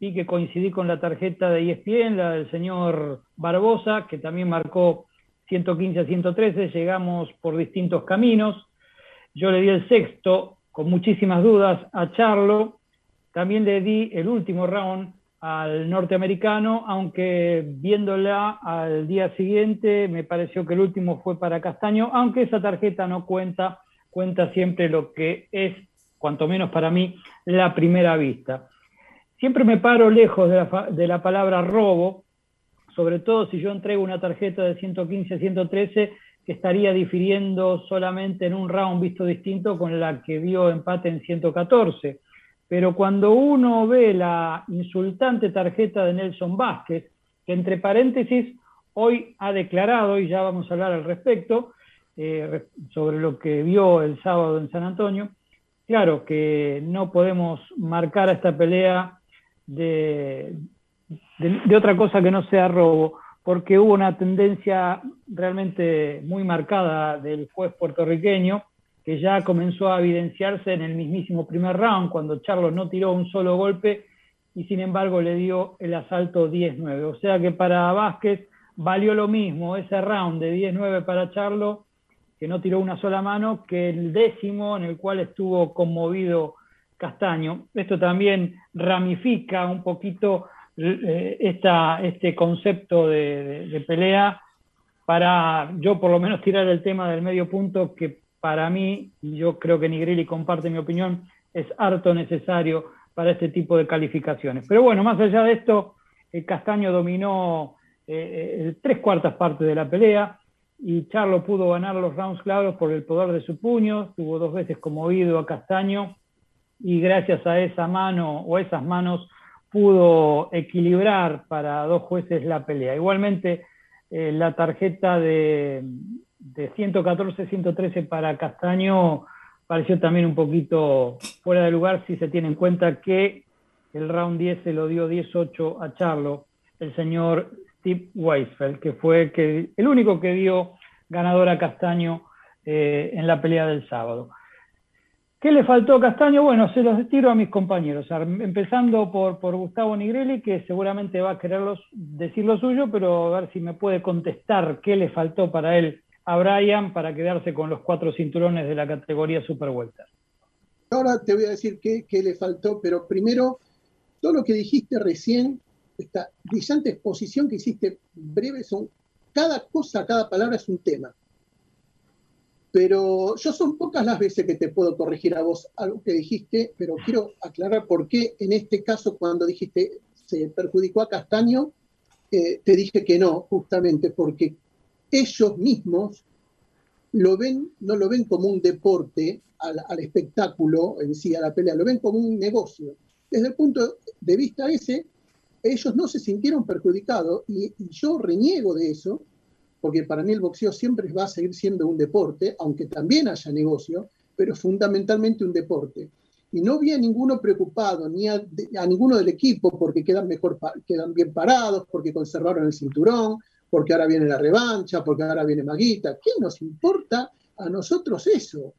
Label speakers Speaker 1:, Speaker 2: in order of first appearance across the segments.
Speaker 1: y que coincidí con la tarjeta de ESPN, la del señor Barbosa, que también marcó 115 a 113, llegamos por distintos caminos. Yo le di el sexto con muchísimas dudas a Charlo, también le di el último round al norteamericano, aunque viéndola al día siguiente me pareció que el último fue para Castaño, aunque esa tarjeta no cuenta, cuenta siempre lo que es, cuanto menos para mí, la primera vista. Siempre me paro lejos de la, de la palabra robo, sobre todo si yo entrego una tarjeta de 115 a 113 que estaría difiriendo solamente en un round visto distinto con la que dio empate en 114 pero cuando uno ve la insultante tarjeta de Nelson Vázquez, que entre paréntesis hoy ha declarado, y ya vamos a hablar al respecto, eh, sobre lo que vio el sábado en San Antonio, claro que no podemos marcar a esta pelea de, de otra cosa que no sea robo, porque hubo una tendencia realmente muy marcada del juez puertorriqueño que ya comenzó a evidenciarse en el mismísimo primer round, cuando Charlo no tiró un solo golpe y sin embargo le dio el asalto 10-9. O sea que para Vázquez valió lo mismo ese round de 10-9 para Charlo, que no tiró una sola mano, que el décimo en el cual estuvo conmovido Castaño. Esto también ramifica un poquito eh, este concepto de, de pelea para yo por lo menos tirar el tema del medio punto que para mí, y yo creo que Nigrelli comparte mi opinión, es harto necesario para este tipo de calificaciones. Pero bueno, más allá de esto, el Castaño dominó eh, eh, tres cuartas partes de la pelea y Charlo pudo ganar los rounds claros por el poder de su puño, tuvo dos veces conmovido a Castaño y gracias a esa mano o esas manos pudo equilibrar para dos jueces la pelea. Igualmente, eh, la tarjeta de, de 114-113 para Castaño pareció también un poquito fuera de lugar si se tiene en cuenta que el round 10 se lo dio 18 a Charlo, el señor Steve Weisfeld, que fue que, el único que dio ganador a Castaño eh, en la pelea del sábado. ¿Qué le faltó a Castaño? Bueno, se los tiro a mis compañeros, empezando por, por Gustavo Nigrelli, que seguramente va a querer decir lo suyo, pero a ver si me puede contestar qué le faltó para él a Brian para quedarse con los cuatro cinturones de la categoría Super Welter.
Speaker 2: Ahora te voy a decir qué, le faltó, pero primero, todo lo que dijiste recién, esta brillante exposición que hiciste breve, son cada cosa, cada palabra es un tema. Pero yo son pocas las veces que te puedo corregir a vos algo que dijiste, pero quiero aclarar por qué en este caso cuando dijiste se perjudicó a Castaño, eh, te dije que no, justamente porque ellos mismos lo ven, no lo ven como un deporte al, espectáculo en sí, a la pelea, lo ven como un negocio. Desde el punto de vista ese, ellos no se sintieron perjudicados y, yo reniego de eso, porque para mí el boxeo siempre va a seguir siendo un deporte, aunque también haya negocio, pero fundamentalmente un deporte. Y no vi a ninguno preocupado, ni a, a ninguno del equipo, porque quedan, mejor, quedan bien parados, porque conservaron el cinturón, porque ahora viene la revancha, porque ahora viene Maguita. ¿Qué nos importa a nosotros eso?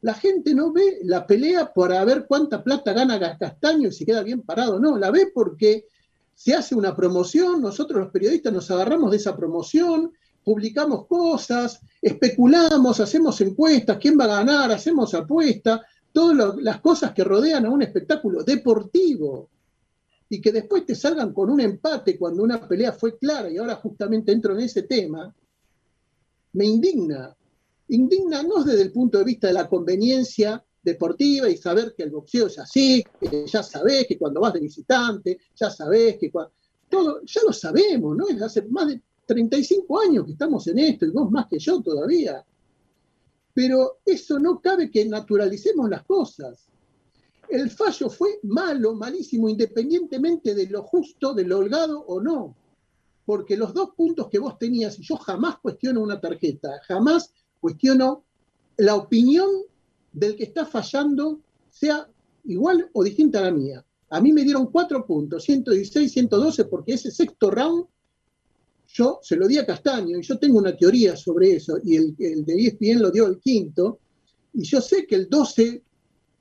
Speaker 2: La gente no ve la pelea para ver cuánta plata gana Castaño y si queda bien parado, no, la ve porque se hace una promoción, nosotros los periodistas nos agarramos de esa promoción, publicamos cosas, especulamos, hacemos encuestas, quién va a ganar, hacemos apuestas, todas las cosas que rodean a un espectáculo deportivo y que después te salgan con un empate cuando una pelea fue clara y ahora justamente entro en ese tema, me indigna. Indigna no desde el punto de vista de la conveniencia deportiva y saber que el boxeo es así, que ya sabés que cuando vas de visitante, ya sabés que cuando... Todo, ya lo sabemos, ¿no? Es hace más de 35 años que estamos en esto y vos más que yo todavía. Pero eso no cabe que naturalicemos las cosas el fallo fue malo, malísimo, independientemente de lo justo, de lo holgado o no. Porque los dos puntos que vos tenías, y yo jamás cuestiono una tarjeta, jamás cuestiono la opinión del que está fallando, sea igual o distinta a la mía. A mí me dieron cuatro puntos, 116, 112, porque ese sexto round yo se lo di a Castaño y yo tengo una teoría sobre eso y el, el de ESPN lo dio el quinto y yo sé que el 12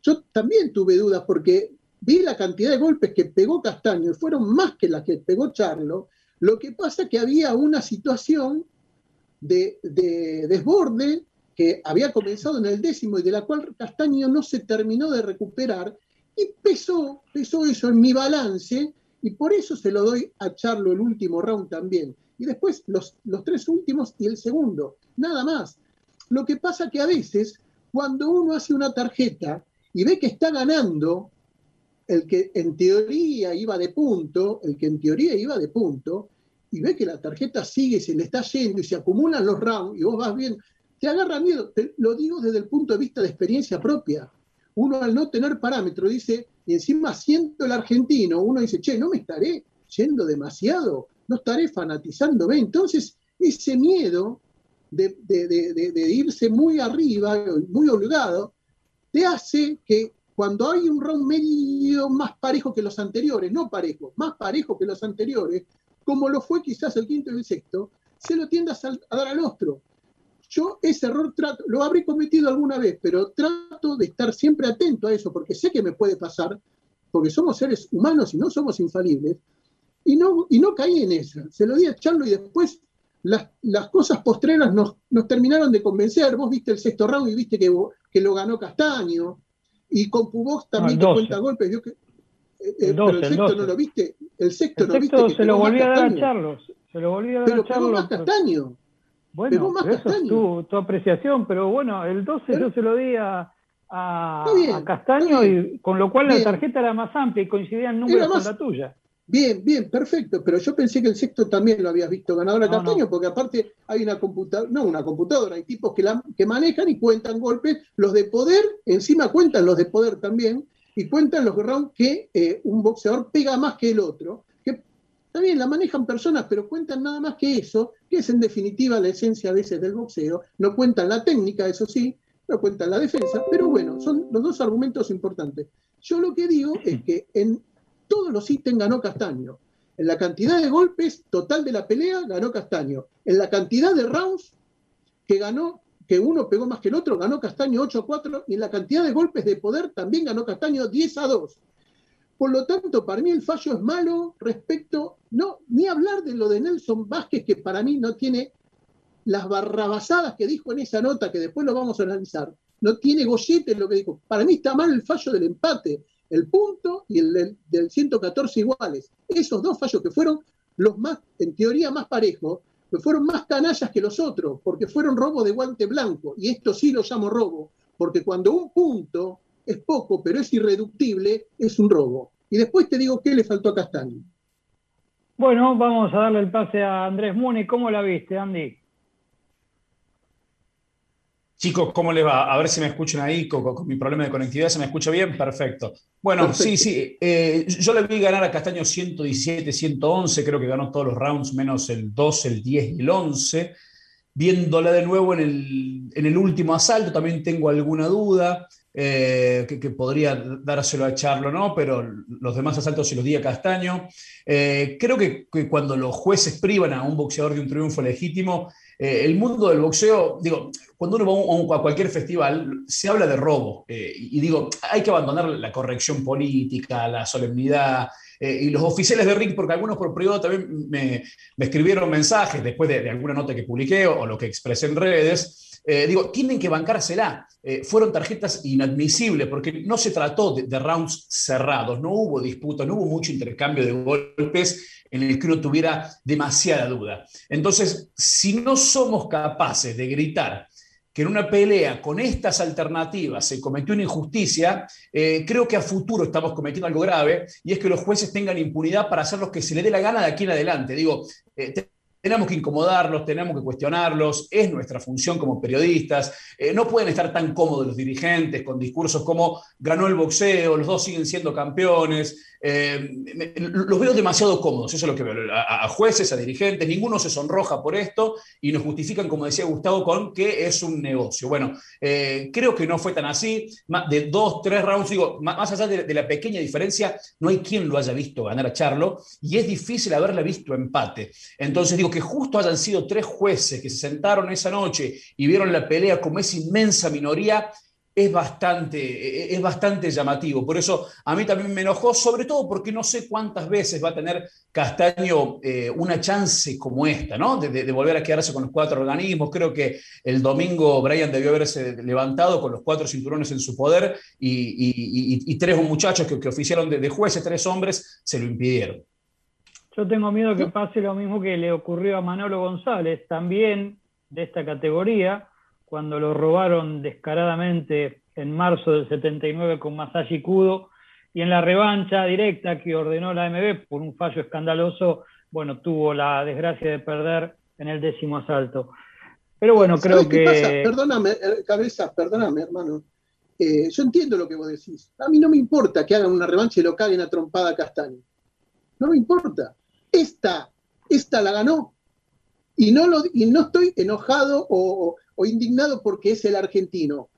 Speaker 2: yo también tuve dudas porque vi la cantidad de golpes que pegó Castaño y fueron más que las que pegó Charlo, lo que pasa que había una situación de, desborde que había comenzado en el décimo y de la cual Castaño no se terminó de recuperar y pesó, pesó eso en mi balance y por eso se lo doy a Charlo el último round también. Y después los, los tres últimos y el segundo, nada más. Lo que pasa que a veces cuando uno hace una tarjeta y ve que está ganando el que en teoría iba de punto, el que en teoría iba de punto, y ve que la tarjeta sigue, se le está yendo y se acumulan los rounds y vos vas bien, te agarra miedo. lo digo desde el punto de vista de experiencia propia. Uno al no tener parámetro dice, y encima siendo el argentino, uno dice, che, no me estaré yendo demasiado, no estaré fanatizándome. Entonces, ese miedo de, irse muy arriba, muy holgado, te hace que cuando hay un round medio más parejo que los anteriores, no parejo, más parejo que los anteriores, como lo fue quizás el quinto y el sexto, se lo tiendas a, dar al otro. Yo ese error trato, lo habré cometido alguna vez, pero trato de estar siempre atento a eso, porque sé que me puede pasar, porque somos seres humanos y no somos infalibles, y no, y no caí en esa. Se lo di a Charlo y después las, las cosas postreras nos, nos, terminaron de convencer. Vos viste el sexto round y viste que, que lo ganó Castaño. Y con Pubos también te cuenta golpes. que, eh, eh, pero el sexto no lo viste. El sexto, no viste.
Speaker 1: se lo volvió a dar a Charlos. Se lo volvió a dar
Speaker 2: pero
Speaker 1: a Charlos.
Speaker 2: Más Castaño.
Speaker 1: Bueno, pegó más Castaño. es tu, tu, apreciación, pero bueno, el 12 yo se lo di a, a, a Castaño, y con lo cual la tarjeta era más amplia y coincidían números con la tuya.
Speaker 2: Bien, bien, perfecto, pero yo pensé que el sexto también lo habías visto ganador a Castaño, porque aparte hay una computadora, no una computadora, hay tipos que, la, que manejan y cuentan golpes, los de poder, encima cuentan los de poder también, y cuentan los rounds que eh, un boxeador pega más que el otro, que también la manejan personas, pero cuentan nada más que eso, que es en definitiva la esencia a veces del boxeo, no cuentan la técnica, eso sí, no cuentan la defensa, pero bueno, son los dos argumentos importantes. Yo lo que digo es que en todos los ítems ganó Castaño. En la cantidad de golpes total de la pelea ganó Castaño. En la cantidad de rounds que ganó, que uno pegó más que el otro, ganó Castaño 8 a 4. Y en la cantidad de golpes de poder también ganó Castaño 10 a 2. Por lo tanto, para mí el fallo es malo respecto, no, ni hablar de lo de Nelson Vázquez, que para mí no tiene las barrabasadas que dijo en esa nota, que después lo vamos a analizar, no tiene gollete lo que dijo. Para mí está mal el fallo del empate el punto y el del, 114 iguales. Esos dos fallos que fueron los más, en teoría, más parejos, que fueron más canallas que los otros, porque fueron robo de guante blanco. Y esto sí lo llamo robo, porque cuando un punto es poco, pero es irreductible, es un robo. Y después te digo qué le faltó a Castaño.
Speaker 1: Bueno, vamos a darle el pase a Andrés Muni. ¿Cómo la viste, Andy?
Speaker 3: Chicos, ¿cómo les va? A ver si me escuchan ahí con, mi problema de conectividad. ¿Se me escucha bien? Perfecto. Bueno, sí, sí. Eh, yo le vi ganar a Castaño 117, 111. Creo que ganó todos los rounds, menos el 12, el 10 y el 11. Viéndola de nuevo en el, último asalto, también tengo alguna duda. Eh, que, podría dárselo a Charlo, ¿no? Pero los demás asaltos se los di a Castaño. Eh, creo que, que, cuando los jueces privan a un boxeador de un triunfo legítimo, eh, el mundo del boxeo, digo, cuando uno va a, cualquier festival, se habla de robo. Eh, y digo, hay que abandonar la corrección política, la solemnidad. Eh, y los oficiales de ring, porque algunos por privado también me, escribieron mensajes después de, alguna nota que publiqué o, lo que expresé en redes. digo, tienen que bancársela. fueron tarjetas inadmisibles porque no se trató de, de rounds cerrados, no hubo disputa, no hubo mucho intercambio de golpes en el que uno tuviera demasiada duda. Entonces, si no somos capaces de gritar que en una pelea con estas alternativas se cometió una injusticia, eh, creo que a futuro estamos cometiendo algo grave y es que los jueces tengan impunidad para hacer lo que se les dé la gana de aquí en adelante. Digo, eh, tenemos que incomodarlos, tenemos que cuestionarlos, es nuestra función como periodistas. Eh, no pueden estar tan cómodos los dirigentes con discursos como ganó el boxeo, los dos siguen siendo campeones. Eh, los veo demasiado cómodos, eso es lo que veo. A, jueces, a dirigentes, ninguno se sonroja por esto y nos justifican, como decía Gustavo, con que es un negocio. Bueno, eh, creo que no fue tan así. De dos, tres rounds, digo, más allá de, de, la pequeña diferencia, no hay quien lo haya visto ganar a Charlo y es difícil haberle visto empate. Entonces, digo, que justo hayan sido tres jueces que se sentaron esa noche y vieron la pelea como esa inmensa minoría, es bastante, es bastante llamativo. Por eso a mí también me enojó, sobre todo porque no sé cuántas veces va a tener Castaño eh, una chance como esta, ¿no? De, volver a quedarse con los cuatro organismos. Creo que el domingo Brian debió haberse levantado con los cuatro cinturones en su poder y, tres muchachos que, oficiaron de, de jueces, tres hombres, se lo impidieron.
Speaker 1: Yo tengo miedo que pase lo mismo que le ocurrió a Manolo González, también de esta categoría, cuando lo robaron descaradamente en marzo del 79 con Masashi Kudo, y en la revancha directa que ordenó la MB por un fallo escandaloso, bueno, tuvo la desgracia de perder en el décimo asalto. Pero bueno, creo que...
Speaker 2: Perdóname, eh, cabeza, perdóname, hermano. Eh, yo entiendo lo que vos decís. A mí no me importa que hagan una revancha y lo caguen a trompada a Castaño. No me importa. Esta, esta la ganó. Y no, lo, y no estoy enojado o, indignado porque es el argentino.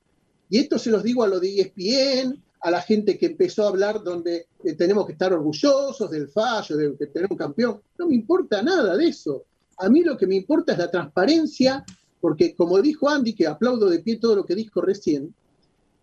Speaker 2: Y esto se los digo a lo de ESPN, a la gente que empezó a hablar donde eh, tenemos que estar orgullosos del fallo, de, tener un campeón. No me importa nada de eso. A mí lo que me importa es la transparencia, porque como dijo Andy, que aplaudo de pie todo lo que dijo recién,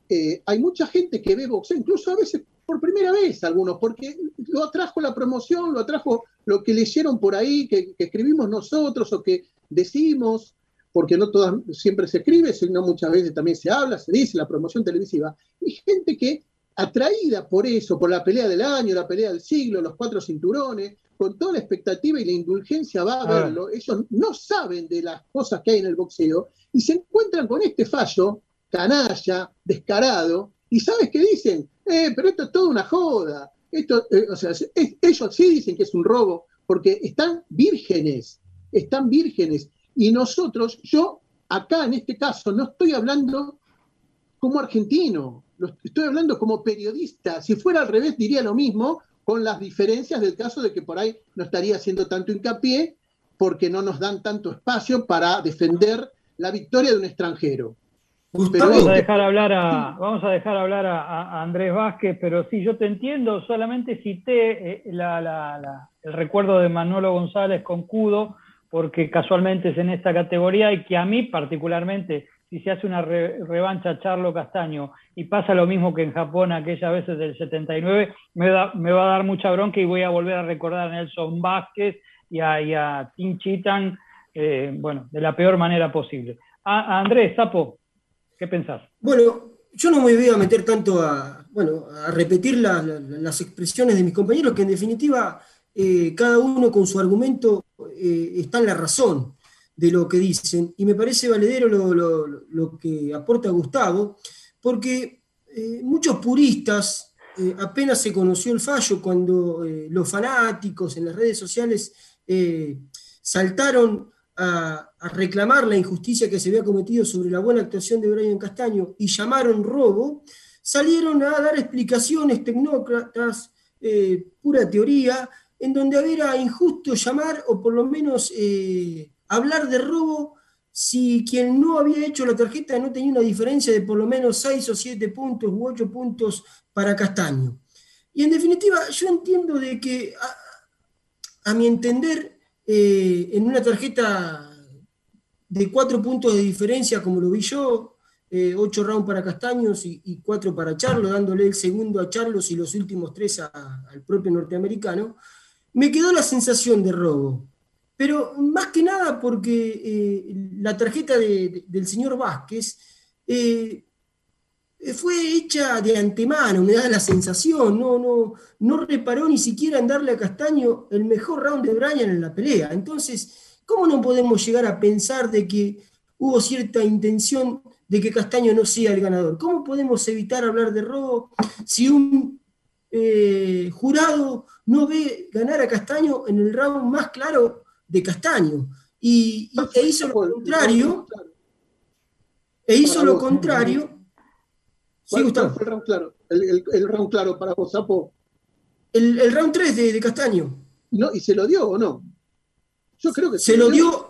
Speaker 2: eh, hay mucha gente que ve boxeo, incluso a veces por primera vez algunos, porque lo atrajo la promoción, lo atrajo lo que leyeron por ahí, que, escribimos nosotros o que decimos, porque no todas siempre se escribe, sino muchas veces también se habla, se dice la promoción televisiva, y gente que atraída por eso, por la pelea del año, la pelea del siglo, los cuatro cinturones, con toda la expectativa y la indulgencia va a ah. verlo, ellos no saben de las cosas que hay en el boxeo y se encuentran con este fallo canalla, descarado, y ¿sabes qué dicen? Eh, pero esto es toda una joda. Esto, eh, o sea, ellos sí dicen que es un robo, porque están vírgenes, están vírgenes. Y nosotros, yo acá en este caso, no estoy hablando como argentino, estoy hablando como periodista. Si fuera al revés, diría lo mismo, con las diferencias del caso de que por ahí no estaría haciendo tanto hincapié, porque no nos dan tanto espacio para defender la victoria de un extranjero
Speaker 1: vamos a dejar hablar a, vamos a dejar hablar a, Andrés Vázquez, pero sí, yo te entiendo, solamente cité eh, el recuerdo de Manolo González con Cudo, porque casualmente es en esta categoría y que a mí particularmente, si se hace una revancha Charlo Castaño y pasa lo mismo que en Japón aquellas veces del 79, me, me va a dar mucha bronca y voy a volver a recordar a Nelson Vázquez y a, Tim Chitan, eh, bueno, de la peor manera posible. A, Andrés, Sapo, ¿Qué pensás?
Speaker 4: Bueno, yo no me voy a meter tanto a, bueno, a repetir las expresiones de mis compañeros, que en definitiva eh, cada uno con su argumento eh, está en la razón de lo que dicen. Y me parece valedero lo, que aporta Gustavo, porque eh, muchos puristas, apenas se conoció el fallo cuando los fanáticos en las redes sociales saltaron a, reclamar la injusticia que se había cometido sobre la buena actuación de Brian Castaño y llamaron robo, salieron a dar explicaciones tecnócratas, eh, pura teoría, en donde era injusto llamar o por lo menos eh, hablar de robo si quien no había hecho la tarjeta no tenía una diferencia de por lo menos 6 o 7 puntos u 8 puntos para Castaño. Y en definitiva, yo entiendo de que, a mi entender, eh, en una tarjeta de cuatro puntos de diferencia, como lo vi yo, eh, ocho rounds para Castaños y, cuatro para Charlo, dándole el segundo a Charlos y los últimos tres al propio norteamericano, me quedó la sensación de robo. Pero más que nada porque eh, la tarjeta del señor Vázquez fue hecha de antemano, me da la sensación, no, no, no reparó ni siquiera en darle a Castaño el mejor round de Brian en la pelea. Entonces, ¿cómo no podemos llegar a pensar de que hubo cierta intención de que Castaño no sea el ganador? ¿Cómo podemos evitar hablar de robo si un eh, jurado no ve ganar a Castaño en el round más claro de Castaño? Y, e hizo lo contrario, e hizo lo contrario
Speaker 2: Sí, Gustavo. el round claro? El, round claro para vos, Sapo.
Speaker 4: El, round 3 de, Castaño.
Speaker 2: No, ¿Y se lo dio o no?
Speaker 4: Yo creo que se, lo dio.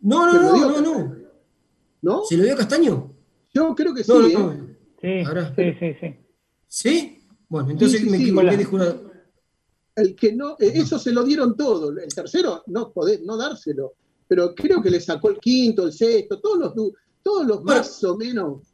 Speaker 4: No, no, no, no, no, no. ¿Se lo dio a Castaño?
Speaker 2: Yo creo que sí.
Speaker 1: ¿eh? Sí, sí, sí,
Speaker 4: sí. Bueno, entonces me equivoqué de jurado.
Speaker 2: El que no, eh, eso se lo dieron todo. El tercero, no poder, no dárselo. Pero creo que le sacó el quinto, el sexto, todos los, todos los más o menos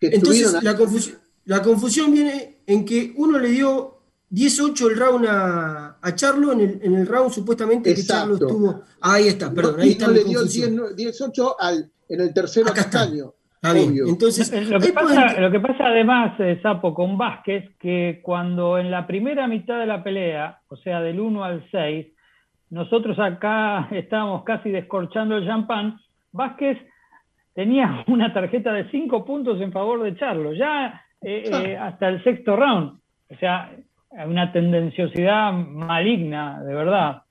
Speaker 4: Entonces, la, confusión, la confusión viene en que uno le dio 18 el round a, a Charlo en el, en el, round supuestamente que Charlo estuvo. Ahí está, perdón, ahí está.
Speaker 2: No le dio 18 al, en el tercero a Castaño.
Speaker 1: Entonces, lo que, pasa, lo que pasa además, eh, Sapo, con Vázquez, que cuando en la primera mitad de la pelea, o sea, del 1 al 6, nosotros acá estábamos casi descorchando el champán, Vázquez tenía una tarjeta de 5 puntos en favor de Charlo, ya eh, eh, hasta el sexto round. O sea, una tendenciosidad maligna, de verdad.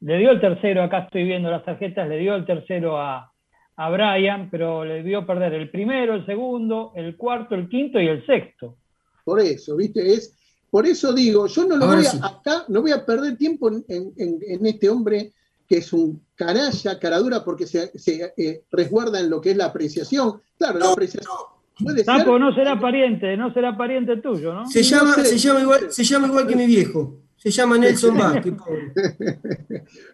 Speaker 1: Le dio el tercero, acá estoy viendo las tarjetas, le dio el tercero a, a Brian, pero le vio perder el primero, el segundo, el cuarto, el quinto y el sexto.
Speaker 2: Por eso, ¿viste? Es, por eso digo, yo no lo voy a, acá, no voy a perder tiempo en, este hombre que es un canalla, caradura, porque se, eh, resguarda en lo que es la apreciación. Claro, la apreciación.
Speaker 1: Puede Tapo no será pariente, no será pariente tuyo, ¿no?
Speaker 4: Se llama, se llama, igual, se llama igual que mi viejo. Se llama Nelson Vázquez, pobre.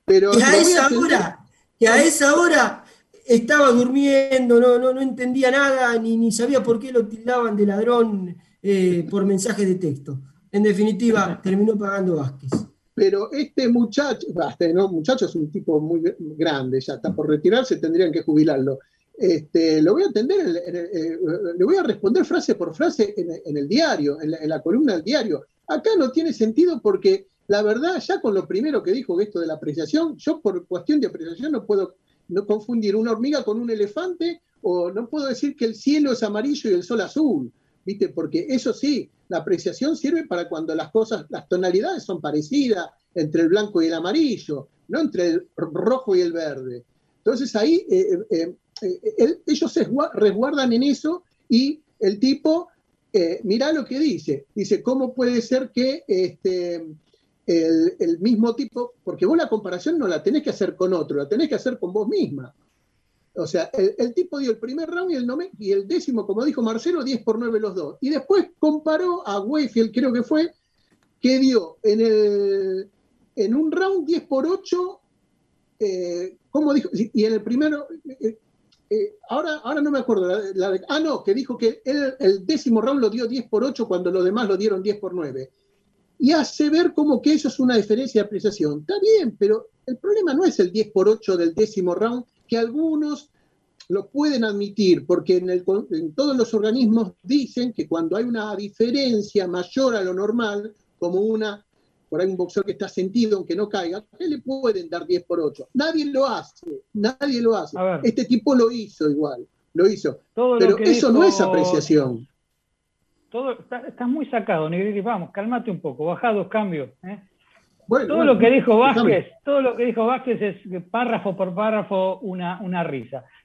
Speaker 4: Pero a esa hora, que a esa hora estaba durmiendo, no, no, no entendía nada, ni, ni sabía por qué lo tildaban de ladrón eh, por mensaje de texto. En definitiva, terminó pagando Vázquez.
Speaker 2: Pero este muchacho, este, ¿no? muchacho es un tipo muy grande, ya está por retirarse, tendrían que jubilarlo. Este, lo voy a atender, eh, le voy a responder frase por frase en, el diario, en la, en la, columna del diario. Acá no tiene sentido porque la verdad, ya con lo primero que dijo esto de la apreciación, yo por cuestión de apreciación no puedo no confundir una hormiga con un elefante, o no puedo decir que el cielo es amarillo y el sol azul, ¿viste? Porque eso sí, la apreciación sirve para cuando las cosas, las tonalidades son parecidas entre el blanco y el amarillo, no entre el rojo y el verde. Entonces ahí eh, eh, eh, ellos se resguardan en eso y el tipo, mira lo que dice, dice, ¿cómo puede ser que este, el, mismo tipo, porque vos la comparación no la tenés que hacer con otro, la tenés que hacer con vos misma. O sea, el, tipo dio el primer round y el, y el décimo, como dijo Marcelo, 10 por 9 los dos. Y después comparó a Wayfield, creo que fue, que dio en, el, en un round 10 por 8, eh, ¿cómo dijo? Y en el primero, eh, eh, ahora, ahora no me acuerdo, ah, no, que dijo que el décimo round lo dio 10 por 8 cuando los demás lo dieron 10 por 9 y hace ver como que eso es una diferencia de apreciación. Está bien, pero el problema no es el 10 por 8 del décimo round, que algunos lo pueden admitir, porque en, el, en todos los organismos dicen que cuando hay una diferencia mayor a lo normal, como una, por ahí un boxeador que está sentido aunque no caiga, ¿qué le pueden dar 10 por 8? Nadie lo hace, nadie lo hace. Este tipo lo hizo igual, lo hizo. pero eso no es apreciación
Speaker 1: todo, estás muy sacado, Negriti, vamos, cálmate un poco, baja dos cambios. ¿eh? Todo lo que dijo Vázquez, todo lo que dijo Vázquez es párrafo por párrafo una, una risa.